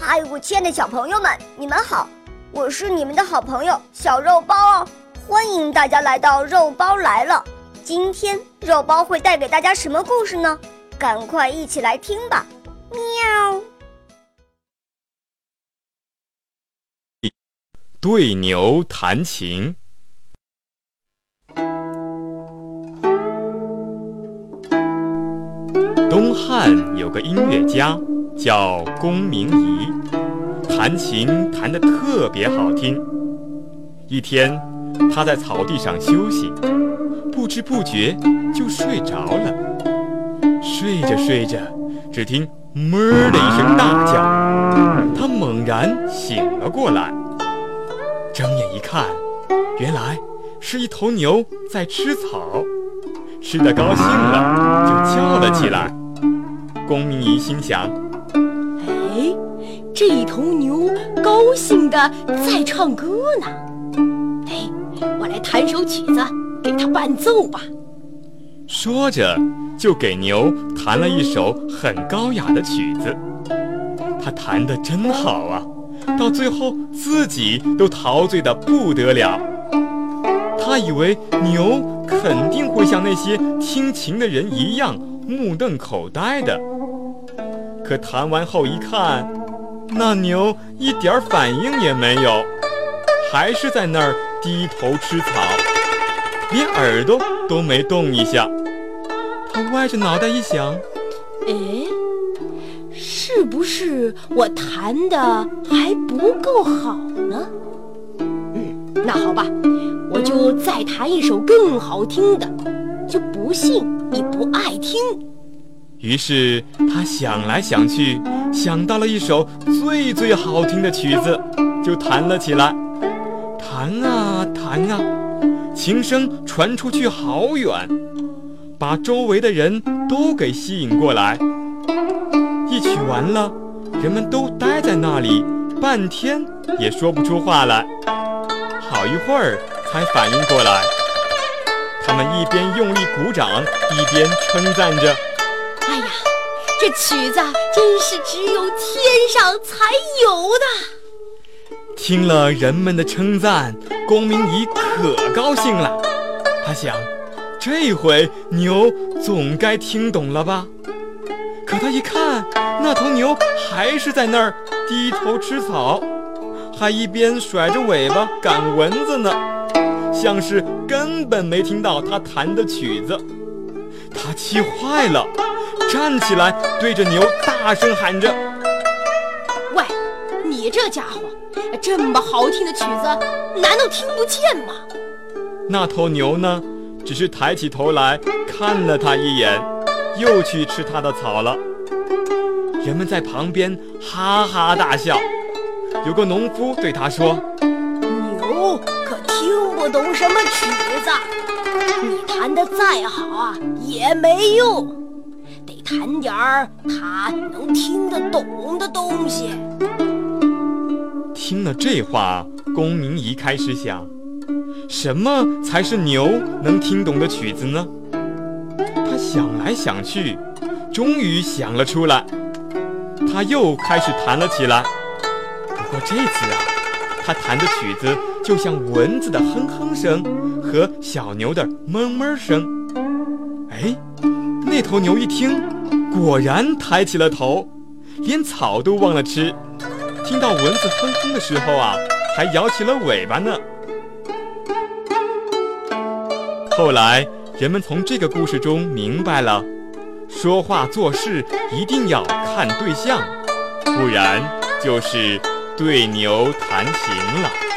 嗨，我亲爱的小朋友们，你们好！我是你们的好朋友小肉包哦，欢迎大家来到肉包来了。今天肉包会带给大家什么故事呢？赶快一起来听吧！喵。对牛弹琴。东汉有个音乐家。叫龚明仪，弹琴弹得特别好听。一天，他在草地上休息，不知不觉就睡着了。睡着睡着，只听“哞”的一声大叫，他猛然醒了过来。睁眼一看，原来是一头牛在吃草，吃得高兴了，就叫了起来。龚明仪心想。这一头牛高兴的在唱歌呢。哎，我来弹首曲子给它伴奏吧。说着，就给牛弹了一首很高雅的曲子。他弹得真好啊，到最后自己都陶醉的不得了。他以为牛肯定会像那些听琴的人一样目瞪口呆的。可弹完后一看，那牛一点反应也没有，还是在那儿低头吃草，连耳朵都没动一下。他歪着脑袋一想，哎，是不是我弹的还不够好呢？嗯，那好吧，我就再弹一首更好听的，就不信你不爱听。于是他想来想去，想到了一首最最好听的曲子，就弹了起来。弹啊弹啊，琴声传出去好远，把周围的人都给吸引过来。一曲完了，人们都呆在那里，半天也说不出话来。好一会儿才反应过来，他们一边用力鼓掌，一边称赞着。哎呀曲子真是只有天上才有的。听了人们的称赞，公明仪可高兴了。他想，这回牛总该听懂了吧？可他一看，那头牛还是在那儿低头吃草，还一边甩着尾巴赶蚊子呢，像是根本没听到他弹的曲子。他气坏了。站起来，对着牛大声喊着：“喂，你这家伙，这么好听的曲子，难道听不见吗？”那头牛呢，只是抬起头来看了他一眼，又去吃他的草了。人们在旁边哈哈大笑。有个农夫对他说：“牛可听不懂什么曲子，你弹得再好啊，也没用。”得弹点儿他能听得懂的东西。听了这话，龚明仪开始想：什么才是牛能听懂的曲子呢？他想来想去，终于想了出来。他又开始弹了起来。不过这次啊，他弹的曲子就像蚊子的哼哼声和小牛的哞哞声。哎，那头牛一听。果然抬起了头，连草都忘了吃。听到蚊子哼哼的时候啊，还摇起了尾巴呢。后来，人们从这个故事中明白了，说话做事一定要看对象，不然就是对牛弹琴了。